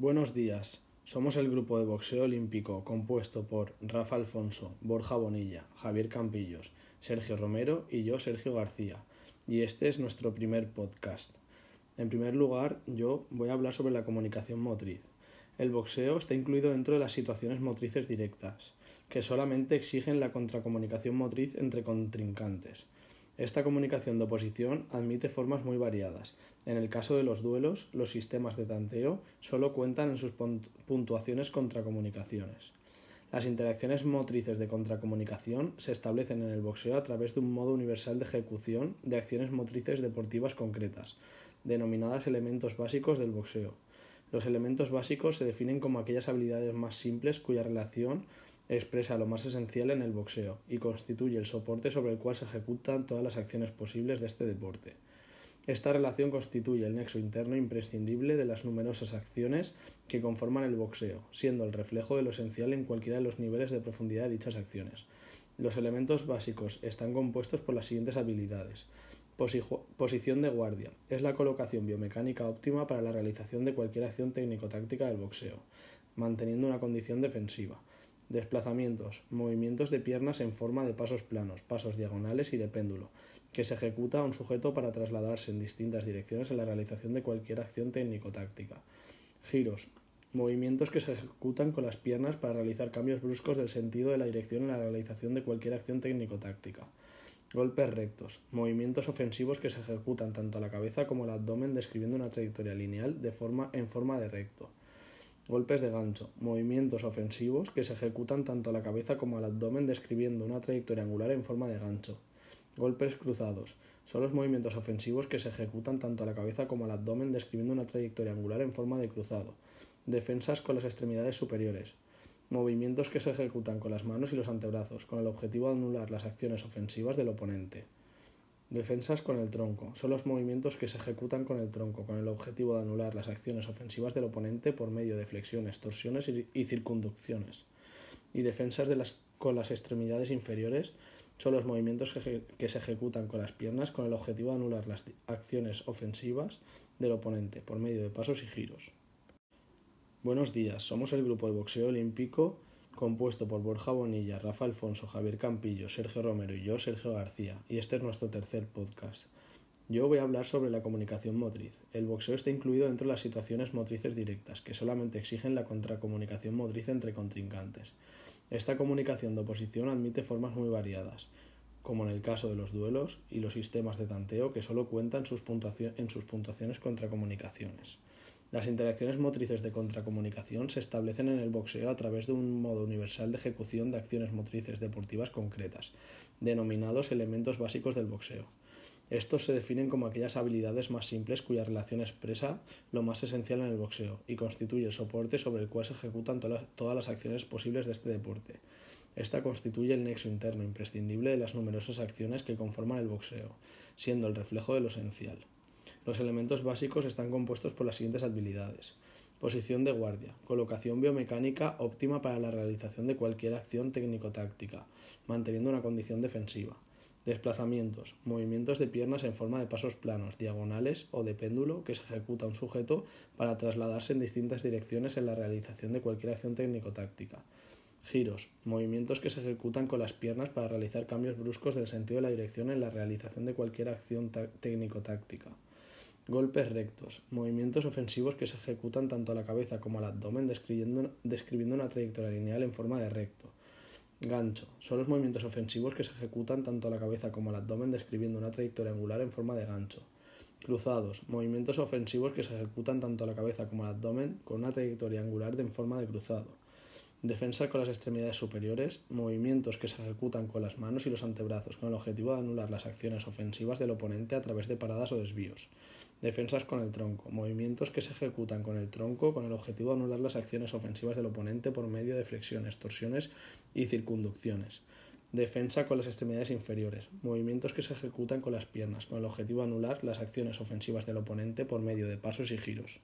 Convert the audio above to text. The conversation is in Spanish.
Buenos días. Somos el grupo de boxeo olímpico compuesto por Rafa Alfonso, Borja Bonilla, Javier Campillos, Sergio Romero y yo, Sergio García. Y este es nuestro primer podcast. En primer lugar, yo voy a hablar sobre la comunicación motriz. El boxeo está incluido dentro de las situaciones motrices directas, que solamente exigen la contracomunicación motriz entre contrincantes. Esta comunicación de oposición admite formas muy variadas. En el caso de los duelos, los sistemas de tanteo solo cuentan en sus puntuaciones contracomunicaciones. Las interacciones motrices de contracomunicación se establecen en el boxeo a través de un modo universal de ejecución de acciones motrices deportivas concretas, denominadas elementos básicos del boxeo. Los elementos básicos se definen como aquellas habilidades más simples cuya relación expresa lo más esencial en el boxeo y constituye el soporte sobre el cual se ejecutan todas las acciones posibles de este deporte. Esta relación constituye el nexo interno imprescindible de las numerosas acciones que conforman el boxeo, siendo el reflejo de lo esencial en cualquiera de los niveles de profundidad de dichas acciones. Los elementos básicos están compuestos por las siguientes habilidades. Posición de guardia. Es la colocación biomecánica óptima para la realización de cualquier acción técnico-táctica del boxeo, manteniendo una condición defensiva. Desplazamientos, movimientos de piernas en forma de pasos planos, pasos diagonales y de péndulo, que se ejecuta a un sujeto para trasladarse en distintas direcciones en la realización de cualquier acción técnico-táctica. Giros, movimientos que se ejecutan con las piernas para realizar cambios bruscos del sentido de la dirección en la realización de cualquier acción técnico-táctica. Golpes rectos, movimientos ofensivos que se ejecutan tanto a la cabeza como al abdomen describiendo una trayectoria lineal de forma, en forma de recto. Golpes de gancho, movimientos ofensivos que se ejecutan tanto a la cabeza como al abdomen describiendo una trayectoria angular en forma de gancho. Golpes cruzados, son los movimientos ofensivos que se ejecutan tanto a la cabeza como al abdomen describiendo una trayectoria angular en forma de cruzado. Defensas con las extremidades superiores. Movimientos que se ejecutan con las manos y los antebrazos, con el objetivo de anular las acciones ofensivas del oponente. Defensas con el tronco. Son los movimientos que se ejecutan con el tronco, con el objetivo de anular las acciones ofensivas del oponente por medio de flexiones, torsiones y circunducciones. Y defensas de las, con las extremidades inferiores son los movimientos que, que se ejecutan con las piernas con el objetivo de anular las acciones ofensivas del oponente por medio de pasos y giros. Buenos días, somos el grupo de boxeo olímpico compuesto por Borja Bonilla, Rafa Alfonso, Javier Campillo, Sergio Romero y yo, Sergio García, y este es nuestro tercer podcast. Yo voy a hablar sobre la comunicación motriz. El boxeo está incluido dentro de las situaciones motrices directas, que solamente exigen la contracomunicación motriz entre contrincantes. Esta comunicación de oposición admite formas muy variadas, como en el caso de los duelos y los sistemas de tanteo que solo cuentan sus en sus puntuaciones contracomunicaciones. Las interacciones motrices de contracomunicación se establecen en el boxeo a través de un modo universal de ejecución de acciones motrices deportivas concretas, denominados elementos básicos del boxeo. Estos se definen como aquellas habilidades más simples cuya relación expresa lo más esencial en el boxeo y constituye el soporte sobre el cual se ejecutan todas las acciones posibles de este deporte. Esta constituye el nexo interno imprescindible de las numerosas acciones que conforman el boxeo, siendo el reflejo de lo esencial. Los elementos básicos están compuestos por las siguientes habilidades. Posición de guardia. Colocación biomecánica óptima para la realización de cualquier acción técnico-táctica, manteniendo una condición defensiva. Desplazamientos. Movimientos de piernas en forma de pasos planos, diagonales o de péndulo que se ejecuta un sujeto para trasladarse en distintas direcciones en la realización de cualquier acción técnico-táctica. Giros. Movimientos que se ejecutan con las piernas para realizar cambios bruscos del sentido de la dirección en la realización de cualquier acción técnico-táctica. Golpes rectos, movimientos ofensivos que se ejecutan tanto a la cabeza como al abdomen describiendo, una trayectoria lineal en forma de recto. Gancho, son los movimientos ofensivos que se ejecutan tanto a la cabeza como al abdomen describiendo una trayectoria angular en forma de gancho. Cruzados, movimientos ofensivos que se ejecutan tanto a la cabeza como al abdomen con una trayectoria angular en forma de cruzado. Defensa con las extremidades superiores, movimientos que se ejecutan con las manos y los antebrazos con el objetivo de anular las acciones ofensivas del oponente a través de paradas o desvíos. Defensas con el tronco, movimientos que se ejecutan con el tronco con el objetivo de anular las acciones ofensivas del oponente por medio de flexiones, torsiones y circunducciones. Defensa con las extremidades inferiores, movimientos que se ejecutan con las piernas con el objetivo de anular las acciones ofensivas del oponente por medio de pasos y giros.